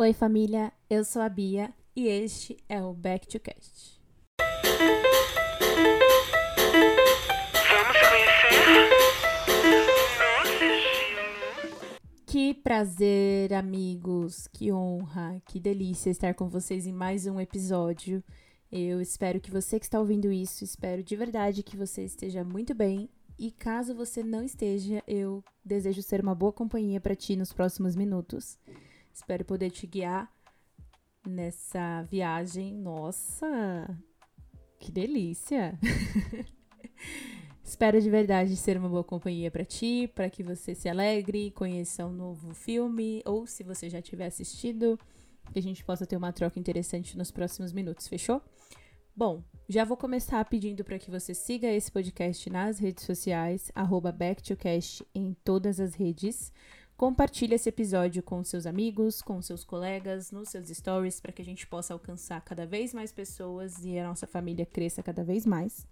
Oi, família, eu sou a Bia e este é o Back to Cast. Vamos conhecer. Que prazer, amigos, que honra, que delícia estar com vocês em mais um episódio. Eu espero que você que está ouvindo isso, espero de verdade que você esteja muito bem. E caso você não esteja, eu desejo ser uma boa companhia para ti nos próximos minutos. Espero poder te guiar nessa viagem. Nossa, que delícia! Espero de verdade ser uma boa companhia para ti, para que você se alegre, conheça um novo filme, ou se você já tiver assistido, que a gente possa ter uma troca interessante nos próximos minutos, fechou? Bom, já vou começar pedindo para que você siga esse podcast nas redes sociais, arroba BackToCast em todas as redes. Compartilhe esse episódio com seus amigos, com seus colegas, nos seus stories, para que a gente possa alcançar cada vez mais pessoas e a nossa família cresça cada vez mais.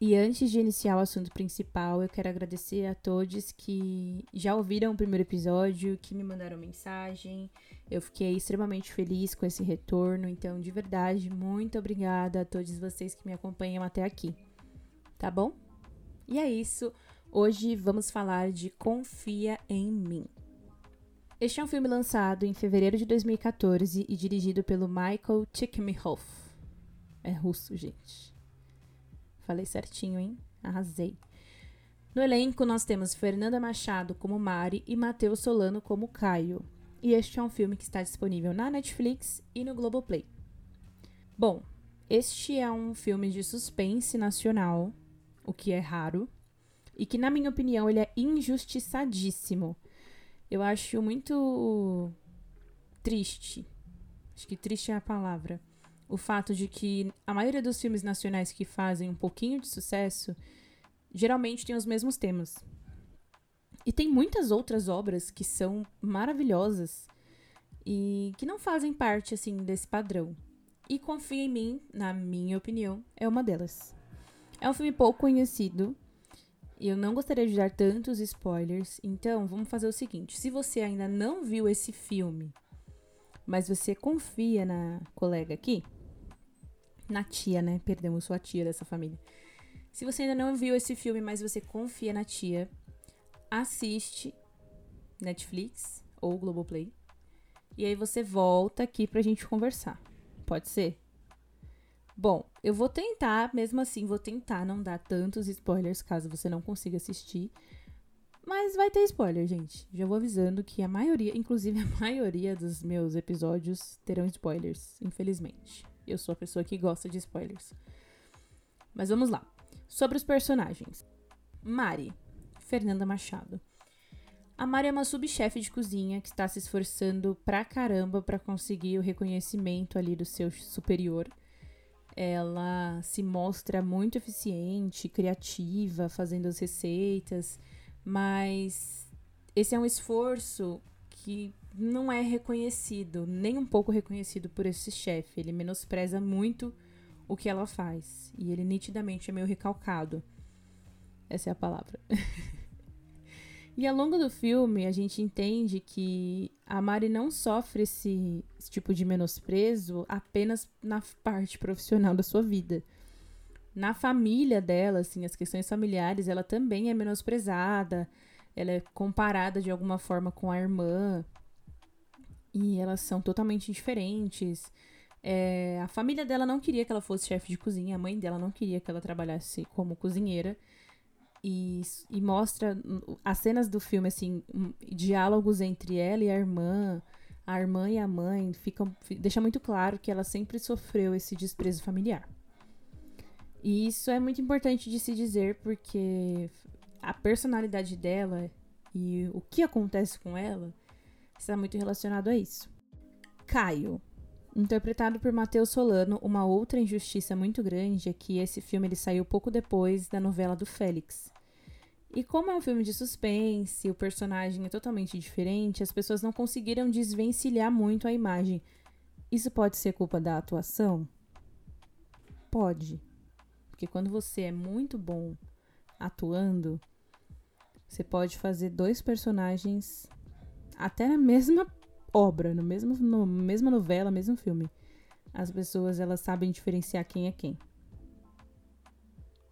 E antes de iniciar o assunto principal, eu quero agradecer a todos que já ouviram o primeiro episódio, que me mandaram mensagem. Eu fiquei extremamente feliz com esse retorno, então de verdade, muito obrigada a todos vocês que me acompanham até aqui. Tá bom? E é isso. Hoje vamos falar de Confia em Mim. Este é um filme lançado em fevereiro de 2014 e dirigido pelo Michael Csikszentmihalyi. É russo, gente. Falei certinho, hein? Arrasei. No elenco nós temos Fernanda Machado como Mari e Matheus Solano como Caio. E este é um filme que está disponível na Netflix e no Globoplay. Bom, este é um filme de suspense nacional, o que é raro, e que, na minha opinião, ele é injustiçadíssimo. Eu acho muito triste. Acho que triste é a palavra. O fato de que a maioria dos filmes nacionais que fazem um pouquinho de sucesso geralmente tem os mesmos temas. E tem muitas outras obras que são maravilhosas e que não fazem parte assim desse padrão. E Confia em Mim, na minha opinião, é uma delas. É um filme pouco conhecido, e eu não gostaria de dar tantos spoilers, então vamos fazer o seguinte: se você ainda não viu esse filme, mas você confia na colega aqui, na tia, né? Perdemos sua tia dessa família. Se você ainda não viu esse filme, mas você confia na tia, assiste Netflix ou Globoplay. E aí você volta aqui pra gente conversar. Pode ser? Bom, eu vou tentar, mesmo assim, vou tentar não dar tantos spoilers caso você não consiga assistir. Mas vai ter spoiler, gente. Já vou avisando que a maioria, inclusive a maioria dos meus episódios terão spoilers, infelizmente. Eu sou a pessoa que gosta de spoilers. Mas vamos lá. Sobre os personagens. Mari, Fernanda Machado. A Mari é uma subchefe de cozinha que está se esforçando pra caramba para conseguir o reconhecimento ali do seu superior ela se mostra muito eficiente, criativa, fazendo as receitas, mas esse é um esforço que não é reconhecido, nem um pouco reconhecido por esse chefe. Ele menospreza muito o que ela faz e ele nitidamente é meio recalcado. Essa é a palavra. E ao longo do filme, a gente entende que a Mari não sofre esse, esse, tipo de menosprezo apenas na parte profissional da sua vida. Na família dela, assim, as questões familiares, ela também é menosprezada, ela é comparada de alguma forma com a irmã. E elas são totalmente diferentes. É, a família dela não queria que ela fosse chefe de cozinha, a mãe dela não queria que ela trabalhasse como cozinheira e, e mostra as cenas do filme, assim, diálogos entre ela e a irmã, a irmã e a mãe, ficam, deixa muito claro que ela sempre sofreu esse desprezo familiar. E isso é muito importante de se dizer porque a personalidade dela e o que acontece com ela está muito relacionado a isso. Caio, interpretado por Matheus Solano, uma outra injustiça muito grande é que esse filme ele saiu pouco depois da novela do Félix. E como é um filme de suspense, o personagem é totalmente diferente, as pessoas não conseguiram desvencilhar muito a imagem. Isso pode ser culpa da atuação? Pode. Porque quando você é muito bom atuando, você pode fazer dois personagens até na mesma obra, no mesmo, no mesma novela, mesmo filme, as pessoas elas sabem diferenciar quem é quem.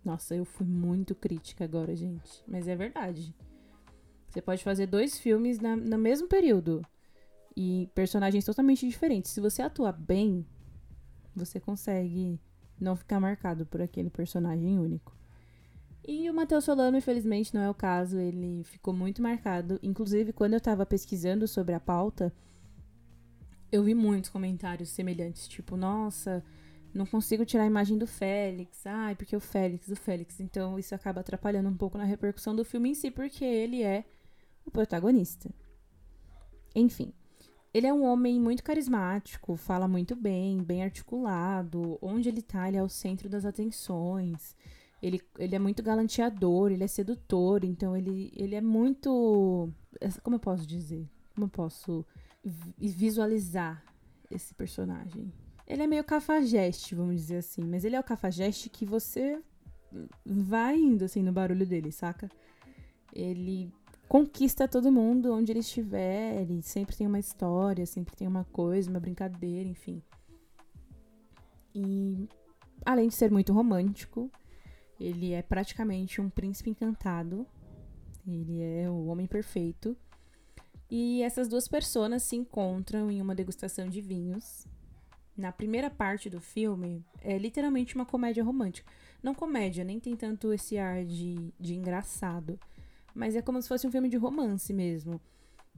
Nossa, eu fui muito crítica agora, gente. Mas é verdade. Você pode fazer dois filmes na, no mesmo período e personagens totalmente diferentes. Se você atuar bem, você consegue não ficar marcado por aquele personagem único. E o Matheus Solano, infelizmente, não é o caso. Ele ficou muito marcado. Inclusive, quando eu tava pesquisando sobre a pauta, eu vi muitos comentários semelhantes. Tipo, nossa, não consigo tirar a imagem do Félix. Ai, porque o Félix, o Félix. Então, isso acaba atrapalhando um pouco na repercussão do filme em si, porque ele é o protagonista. Enfim. Ele é um homem muito carismático, fala muito bem, bem articulado. Onde ele tá, ele é o centro das atenções. Ele, ele é muito galanteador, ele é sedutor, então ele, ele é muito. Como eu posso dizer? Como eu posso visualizar esse personagem? Ele é meio cafajeste, vamos dizer assim, mas ele é o cafajeste que você vai indo assim no barulho dele, saca? Ele conquista todo mundo onde ele estiver, ele sempre tem uma história, sempre tem uma coisa, uma brincadeira, enfim. E além de ser muito romântico, ele é praticamente um príncipe encantado. Ele é o homem perfeito. E essas duas pessoas se encontram em uma degustação de vinhos. Na primeira parte do filme, é literalmente uma comédia romântica. Não comédia, nem tem tanto esse ar de, de engraçado. Mas é como se fosse um filme de romance mesmo.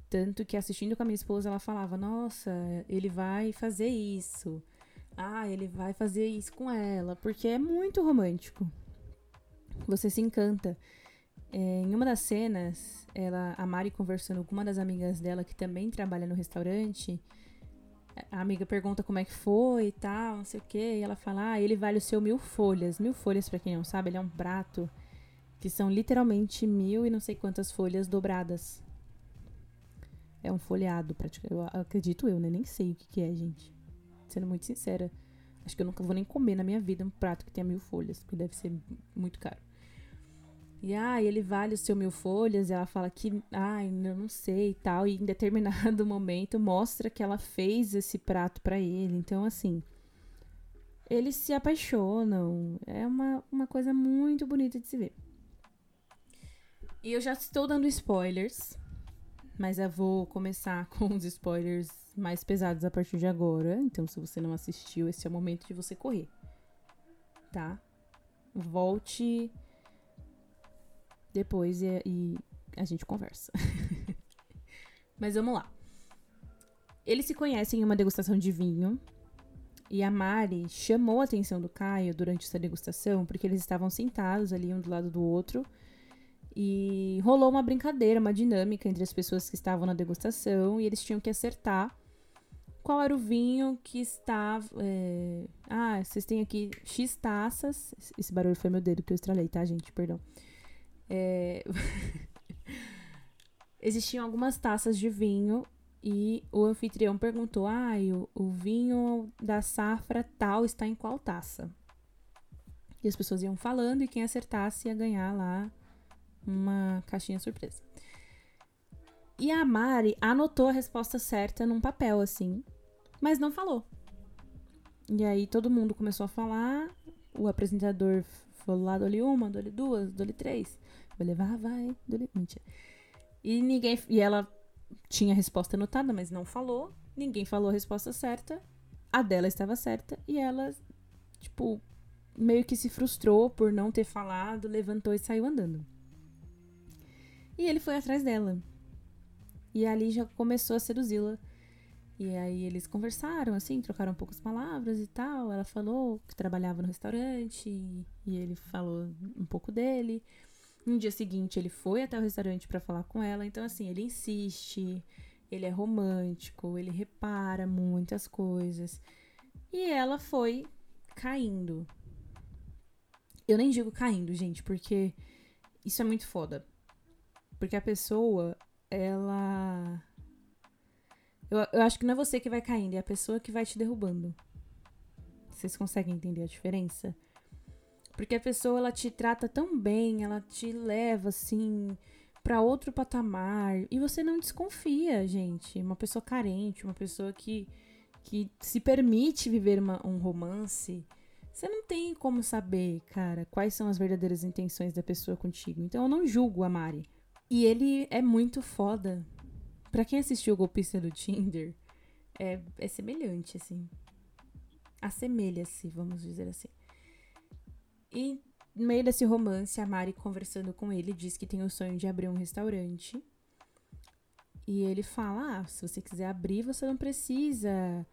Tanto que assistindo com a minha esposa, ela falava: Nossa, ele vai fazer isso. Ah, ele vai fazer isso com ela. Porque é muito romântico. Você se encanta. É, em uma das cenas, ela, a Mari conversando com uma das amigas dela que também trabalha no restaurante. A amiga pergunta como é que foi e tal, não sei o que. E ela fala: Ah, ele vale o seu mil folhas. Mil folhas, para quem não sabe, ele é um prato que são literalmente mil e não sei quantas folhas dobradas. É um folheado, praticamente. Eu acredito eu, né? Nem sei o que, que é, gente. Sendo muito sincera. Acho que eu nunca vou nem comer na minha vida um prato que tenha mil folhas, porque deve ser muito caro. E ah, ele vale o seu mil folhas, e ela fala que, ai, ah, eu não sei e tal. E em determinado momento mostra que ela fez esse prato para ele. Então, assim, eles se apaixonam. É uma, uma coisa muito bonita de se ver. E eu já estou dando spoilers, mas eu vou começar com os spoilers mais pesados a partir de agora. Então, se você não assistiu, esse é o momento de você correr. Tá? Volte depois e, e a gente conversa. mas vamos lá. Eles se conhecem em uma degustação de vinho. E a Mari chamou a atenção do Caio durante essa degustação porque eles estavam sentados ali um do lado do outro e rolou uma brincadeira, uma dinâmica entre as pessoas que estavam na degustação e eles tinham que acertar qual era o vinho que estava. É... Ah, vocês têm aqui X taças. Esse barulho foi meu dedo que eu estralei, tá, gente? Perdão. É... Existiam algumas taças de vinho e o anfitrião perguntou: Ah, o, o vinho da safra tal está em qual taça? E as pessoas iam falando e quem acertasse ia ganhar lá uma caixinha surpresa. E a Mari anotou a resposta certa num papel, assim, mas não falou. E aí todo mundo começou a falar, o apresentador falou lá, dole uma, dole duas, dole três. Vou levar, vai. Mentira. E ninguém... E ela tinha a resposta anotada, mas não falou. Ninguém falou a resposta certa. A dela estava certa e ela, tipo, meio que se frustrou por não ter falado, levantou e saiu andando. E ele foi atrás dela. E ali já começou a seduzi-la. E aí eles conversaram, assim, trocaram poucas palavras e tal. Ela falou que trabalhava no restaurante e ele falou um pouco dele. No dia seguinte ele foi até o restaurante para falar com ela. Então, assim, ele insiste, ele é romântico, ele repara muitas coisas. E ela foi caindo. Eu nem digo caindo, gente, porque isso é muito foda. Porque a pessoa, ela. Eu, eu acho que não é você que vai caindo, é a pessoa que vai te derrubando. Vocês conseguem entender a diferença? Porque a pessoa, ela te trata tão bem, ela te leva assim para outro patamar e você não desconfia, gente. Uma pessoa carente, uma pessoa que, que se permite viver uma, um romance, você não tem como saber, cara, quais são as verdadeiras intenções da pessoa contigo. Então eu não julgo a Mari. E ele é muito foda. Pra quem assistiu o golpista do Tinder, é, é semelhante, assim. Assemelha-se, vamos dizer assim. E no meio desse romance, a Mari conversando com ele diz que tem o sonho de abrir um restaurante. E ele fala: ah, se você quiser abrir, você não precisa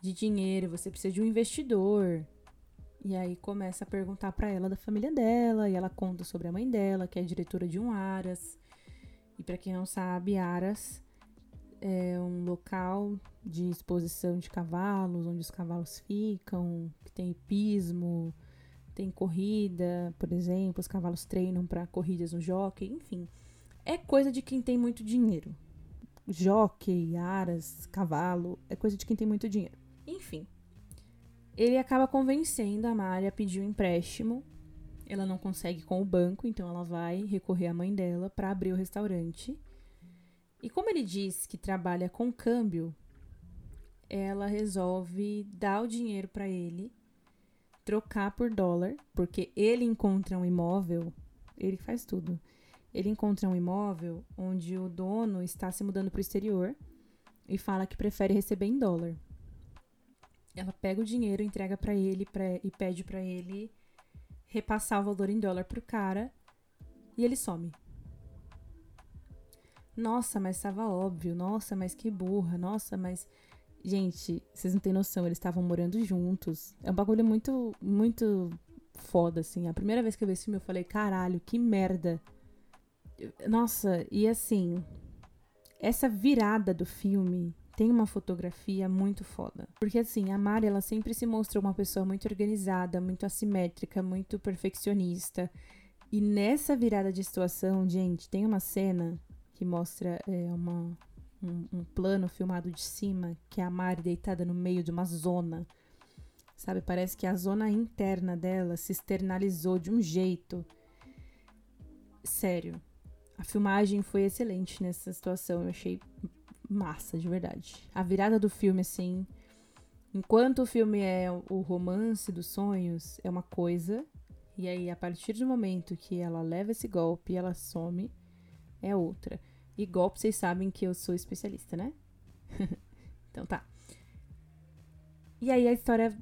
de dinheiro, você precisa de um investidor. E aí começa a perguntar para ela da família dela, e ela conta sobre a mãe dela, que é diretora de um Aras. E para quem não sabe, Aras é um local de exposição de cavalos, onde os cavalos ficam, que tem hipismo, tem corrida, por exemplo, os cavalos treinam para corridas no jockey, enfim. É coisa de quem tem muito dinheiro. Jockey, aras, cavalo, é coisa de quem tem muito dinheiro. Enfim. Ele acaba convencendo a Mari a pedir um empréstimo. Ela não consegue com o banco, então ela vai recorrer à mãe dela para abrir o restaurante. E como ele diz que trabalha com câmbio, ela resolve dar o dinheiro para ele trocar por dólar, porque ele encontra um imóvel, ele faz tudo. Ele encontra um imóvel onde o dono está se mudando para o exterior e fala que prefere receber em dólar. Ela pega o dinheiro, entrega para ele pra, e pede para ele repassar o valor em dólar pro cara e ele some. Nossa, mas estava óbvio. Nossa, mas que burra. Nossa, mas Gente, vocês não têm noção, eles estavam morando juntos. É um bagulho muito, muito foda, assim. A primeira vez que eu vi esse filme, eu falei, caralho, que merda. Nossa, e assim, essa virada do filme tem uma fotografia muito foda. Porque assim, a Mari, ela sempre se mostrou uma pessoa muito organizada, muito assimétrica, muito perfeccionista. E nessa virada de situação, gente, tem uma cena que mostra é, uma, um, um, plano filmado de cima, que é a Mari deitada no meio de uma zona. Sabe, parece que a zona interna dela se externalizou de um jeito. Sério. A filmagem foi excelente nessa situação. Eu achei massa, de verdade. A virada do filme, assim. Enquanto o filme é o romance dos sonhos, é uma coisa. E aí, a partir do momento que ela leva esse golpe e ela some, é outra. E golpe, vocês sabem que eu sou especialista, né? então tá. E aí a história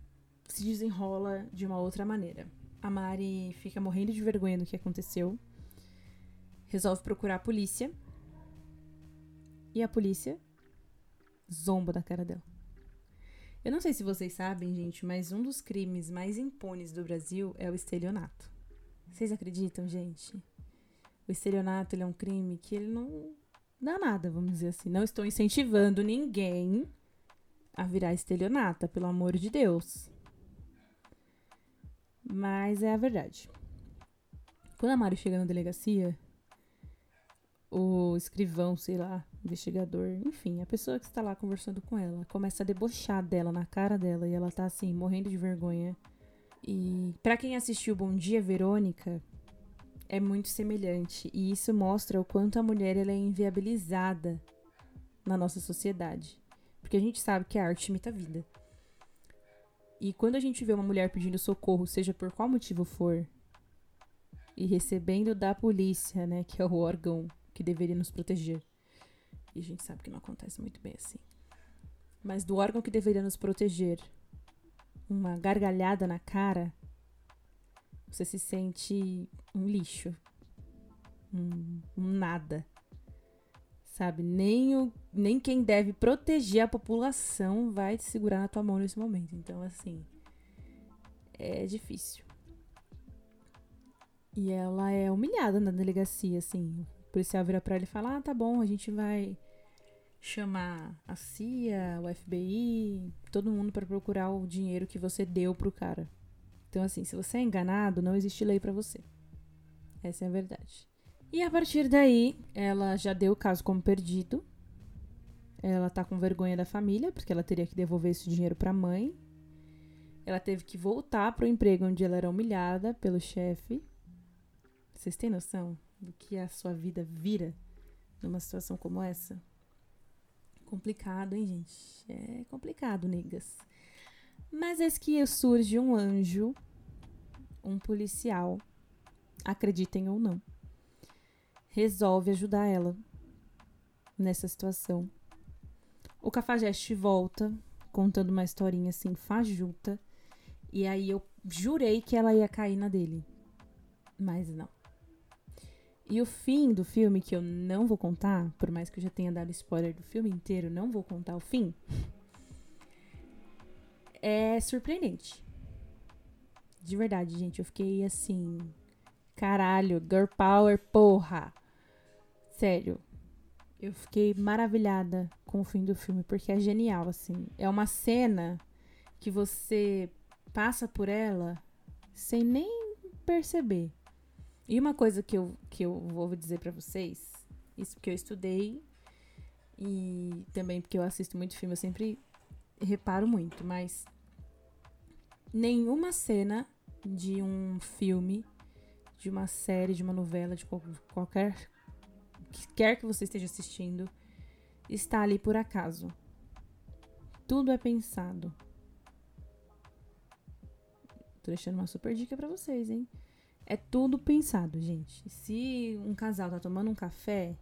se desenrola de uma outra maneira. A Mari fica morrendo de vergonha do que aconteceu. Resolve procurar a polícia. E a polícia zomba da cara dela. Eu não sei se vocês sabem, gente, mas um dos crimes mais impunes do Brasil é o estelionato. Vocês acreditam, gente? O estelionato é um crime que ele não dá nada, vamos dizer assim. Não estou incentivando ninguém a virar estelionata, pelo amor de Deus. Mas é a verdade. Quando a Mari chega na delegacia, o escrivão, sei lá, investigador, enfim, a pessoa que está lá conversando com ela, começa a debochar dela na cara dela e ela tá assim, morrendo de vergonha. E para quem assistiu Bom Dia Verônica, é muito semelhante e isso mostra o quanto a mulher ela é inviabilizada na nossa sociedade. Porque a gente sabe que a arte imita a vida. E quando a gente vê uma mulher pedindo socorro, seja por qual motivo for, e recebendo da polícia, né, que é o órgão que deveria nos proteger. E a gente sabe que não acontece muito bem assim. Mas do órgão que deveria nos proteger, uma gargalhada na cara, você se sente um lixo. Um, um nada. Sabe? Nem, o, nem quem deve proteger a população vai te segurar na tua mão nesse momento. Então, assim. É difícil. E ela é humilhada na delegacia, assim. O policial vira pra ela e fala: Ah, tá bom, a gente vai chamar a CIA, o FBI, todo mundo para procurar o dinheiro que você deu pro cara. Então, assim, se você é enganado, não existe lei para você. Essa é a verdade. E a partir daí, ela já deu o caso como perdido. Ela tá com vergonha da família, porque ela teria que devolver esse dinheiro pra mãe. Ela teve que voltar pro emprego onde ela era humilhada pelo chefe. Vocês têm noção? do que a sua vida vira numa situação como essa. Complicado, hein, gente? É complicado, negas. Mas eis que surge um anjo, um policial, acreditem ou não, resolve ajudar ela nessa situação. O Cafajeste volta, contando uma historinha assim, fajuta. E aí eu jurei que ela ia cair na dele. Mas não. E o fim do filme, que eu não vou contar, por mais que eu já tenha dado spoiler do filme inteiro, não vou contar o fim. É surpreendente. De verdade, gente. Eu fiquei assim. Caralho, girl power, porra. Sério. Eu fiquei maravilhada com o fim do filme, porque é genial, assim. É uma cena que você passa por ela sem nem perceber. E uma coisa que eu, que eu vou dizer para vocês, isso porque eu estudei e também porque eu assisto muito filme, eu sempre reparo muito, mas nenhuma cena de um filme, de uma série, de uma novela, de qual, qualquer que quer que você esteja assistindo, está ali por acaso. Tudo é pensado. Tô deixando uma super dica para vocês, hein? É tudo pensado, gente. Se um casal tá tomando um café,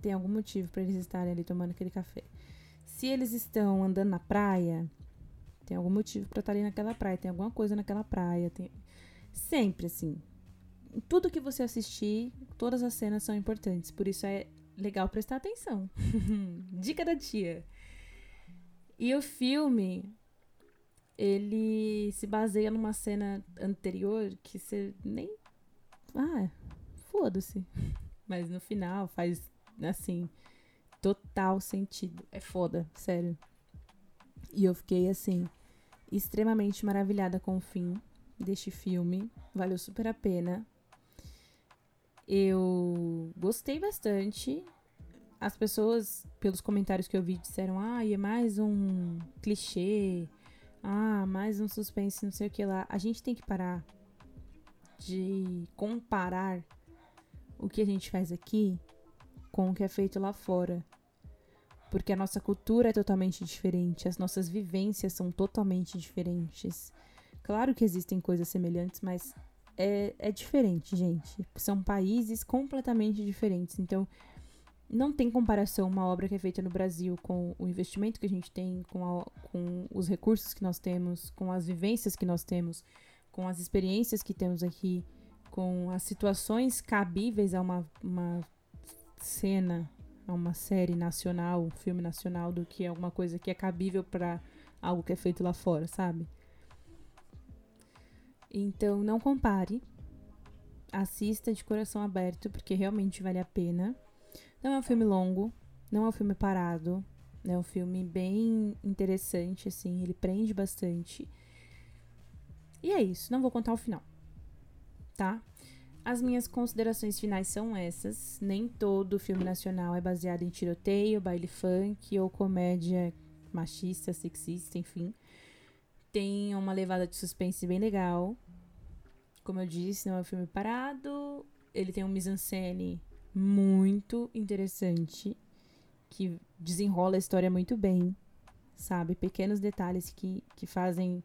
tem algum motivo para eles estarem ali tomando aquele café. Se eles estão andando na praia, tem algum motivo para estar ali naquela praia, tem alguma coisa naquela praia, tem sempre assim. Tudo que você assistir, todas as cenas são importantes, por isso é legal prestar atenção. Dica da tia. E o filme ele se baseia numa cena anterior que você nem ah, foda-se. Mas no final faz, assim, total sentido. É foda, sério. E eu fiquei, assim, extremamente maravilhada com o fim deste filme. Valeu super a pena. Eu gostei bastante. As pessoas, pelos comentários que eu vi, disseram: ah, é mais um clichê. Ah, mais um suspense, não sei o que lá. A gente tem que parar de comparar o que a gente faz aqui com o que é feito lá fora. Porque a nossa cultura é totalmente diferente, as nossas vivências são totalmente diferentes. Claro que existem coisas semelhantes, mas é, é diferente, gente. São países completamente diferentes. Então, não tem comparação uma obra que é feita no Brasil com o investimento que a gente tem, com, a, com os recursos que nós temos, com as vivências que nós temos com as experiências que temos aqui, com as situações cabíveis a uma, uma cena, a uma série nacional, um filme nacional, do que alguma coisa que é cabível para algo que é feito lá fora, sabe? Então, não compare. Assista de coração aberto, porque realmente vale a pena. Não é um filme longo, não é um filme parado. É um filme bem interessante, assim, ele prende bastante. E é isso, não vou contar o final. Tá? As minhas considerações finais são essas. Nem todo filme nacional é baseado em tiroteio, baile funk ou comédia machista, sexista, enfim. Tem uma levada de suspense bem legal. Como eu disse, não é um filme parado. Ele tem um mise-en-scène muito interessante que desenrola a história muito bem, sabe? Pequenos detalhes que, que fazem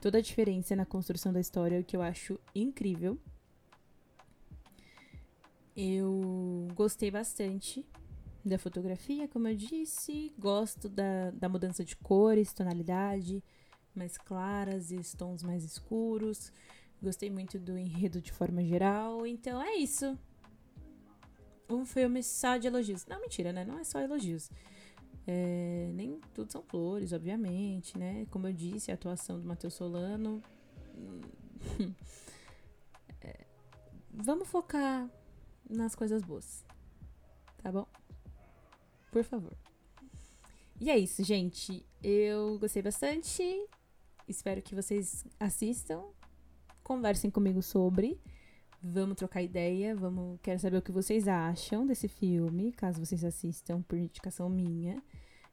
toda a diferença na construção da história, o que eu acho incrível. Eu gostei bastante da fotografia, como eu disse, gosto da, da mudança de cores, tonalidade mais claras e tons mais escuros. Gostei muito do enredo de forma geral. Então é isso. Um filme só de elogios. Não, mentira, né? Não é só elogios. É, nem tudo são flores, obviamente, né? Como eu disse, a atuação do Matheus Solano. é, vamos focar nas coisas boas. Tá bom? Por favor. E é isso, gente. Eu gostei bastante. Espero que vocês assistam. Conversem comigo sobre. Vamos trocar ideia, vamos, quero saber o que vocês acham desse filme, caso vocês assistam por indicação minha.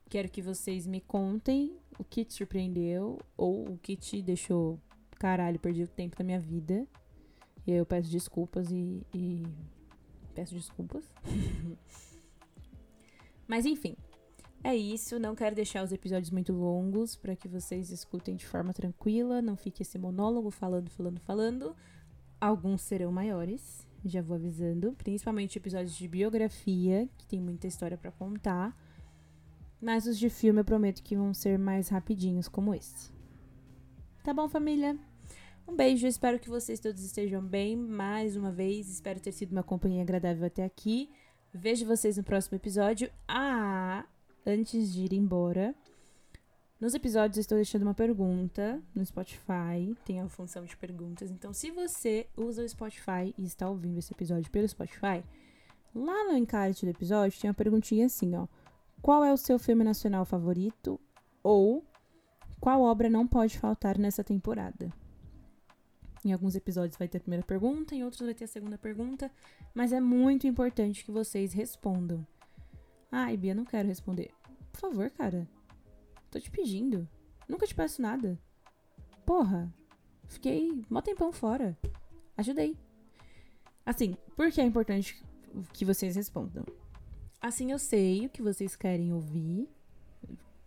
Quero que vocês me contem o que te surpreendeu ou o que te deixou, caralho, perdi o tempo da minha vida. Eu peço desculpas e, e Peço desculpas. Mas enfim, é isso. Não quero deixar os episódios muito longos para que vocês escutem de forma tranquila. Não fique esse monólogo falando, falando, falando. Alguns serão maiores, já vou avisando. Principalmente episódios de biografia, que tem muita história para contar. Mas os de filme eu prometo que vão ser mais rapidinhos, como esse. Tá bom, família? Um beijo, espero que vocês todos estejam bem. Mais uma vez, espero ter sido uma companhia agradável até aqui. Vejo vocês no próximo episódio. Ah, antes de ir embora, nos episódios estou deixando uma pergunta no Spotify. Tem a função de perguntas. Então, se você usa o Spotify e está ouvindo esse episódio pelo Spotify, lá no encarte do episódio tem uma perguntinha assim, ó. Qual é o seu filme nacional favorito? Ou qual obra não pode faltar nessa temporada? Em alguns episódios vai ter a primeira pergunta, em outros vai ter a segunda pergunta, mas é muito importante que vocês respondam. Ai, Bia, não quero responder. Por favor, cara. Tô te pedindo. Nunca te peço nada. Porra. Fiquei mó tempão fora. Ajudei. Assim, por que é importante que vocês respondam? Assim eu sei o que vocês querem ouvir.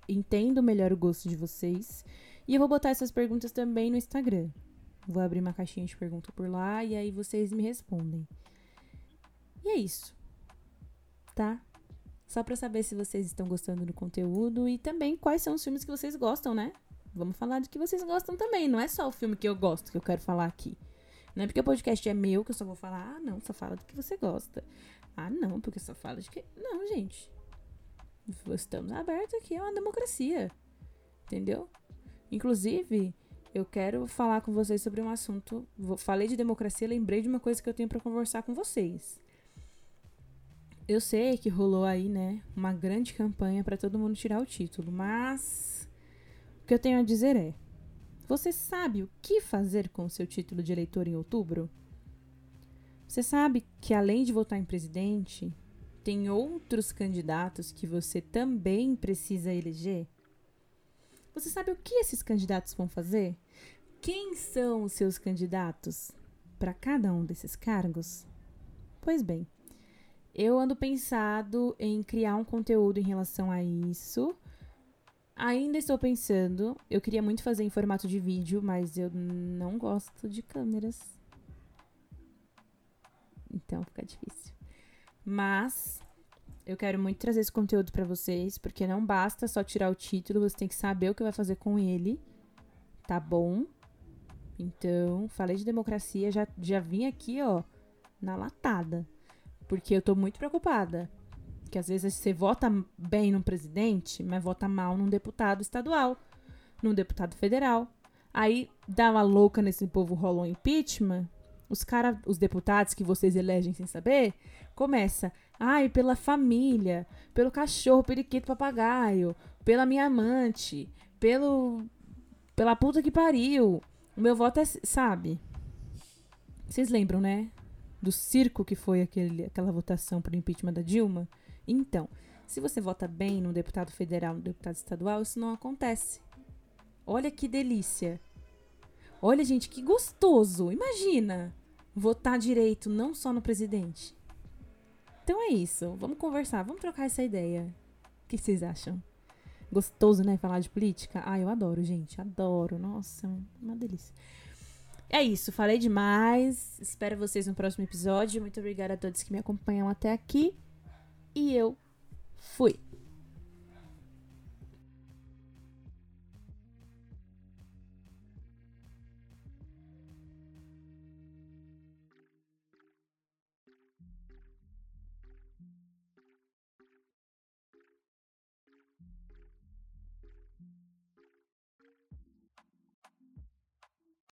Entendo melhor o gosto de vocês. E eu vou botar essas perguntas também no Instagram. Vou abrir uma caixinha de pergunta por lá e aí vocês me respondem. E é isso. Tá? Só pra saber se vocês estão gostando do conteúdo e também quais são os filmes que vocês gostam, né? Vamos falar de que vocês gostam também. Não é só o filme que eu gosto que eu quero falar aqui. Não é porque o podcast é meu que eu só vou falar, ah, não, só fala do que você gosta. Ah, não, porque só fala de que. Não, gente. Estamos abertos aqui, é uma democracia. Entendeu? Inclusive, eu quero falar com vocês sobre um assunto. Falei de democracia, lembrei de uma coisa que eu tenho para conversar com vocês. Eu sei que rolou aí, né, uma grande campanha para todo mundo tirar o título, mas o que eu tenho a dizer é: você sabe o que fazer com o seu título de eleitor em outubro? Você sabe que além de votar em presidente, tem outros candidatos que você também precisa eleger? Você sabe o que esses candidatos vão fazer? Quem são os seus candidatos para cada um desses cargos? Pois bem, eu ando pensado em criar um conteúdo em relação a isso. Ainda estou pensando. Eu queria muito fazer em formato de vídeo, mas eu não gosto de câmeras. Então fica difícil. Mas eu quero muito trazer esse conteúdo para vocês, porque não basta só tirar o título, você tem que saber o que vai fazer com ele. Tá bom? Então, falei de democracia, já, já vim aqui, ó, na latada. Porque eu tô muito preocupada. Que às vezes você vota bem num presidente, mas vota mal num deputado estadual, num deputado federal. Aí dá uma louca nesse povo, rola um impeachment. Os cara, os deputados que vocês elegem sem saber, começa, ai, pela família, pelo cachorro, periquito, papagaio, pela minha amante, pelo pela puta que pariu. O meu voto é, sabe? Vocês lembram, né? Do circo que foi aquele, aquela votação para o impeachment da Dilma? Então, se você vota bem num deputado federal, num deputado estadual, isso não acontece. Olha que delícia. Olha, gente, que gostoso. Imagina votar direito não só no presidente. Então é isso. Vamos conversar, vamos trocar essa ideia. O que vocês acham? Gostoso, né? Falar de política. Ah, eu adoro, gente. Adoro. Nossa, uma delícia. É isso, falei demais. Espero vocês no próximo episódio. Muito obrigada a todos que me acompanham até aqui. E eu fui.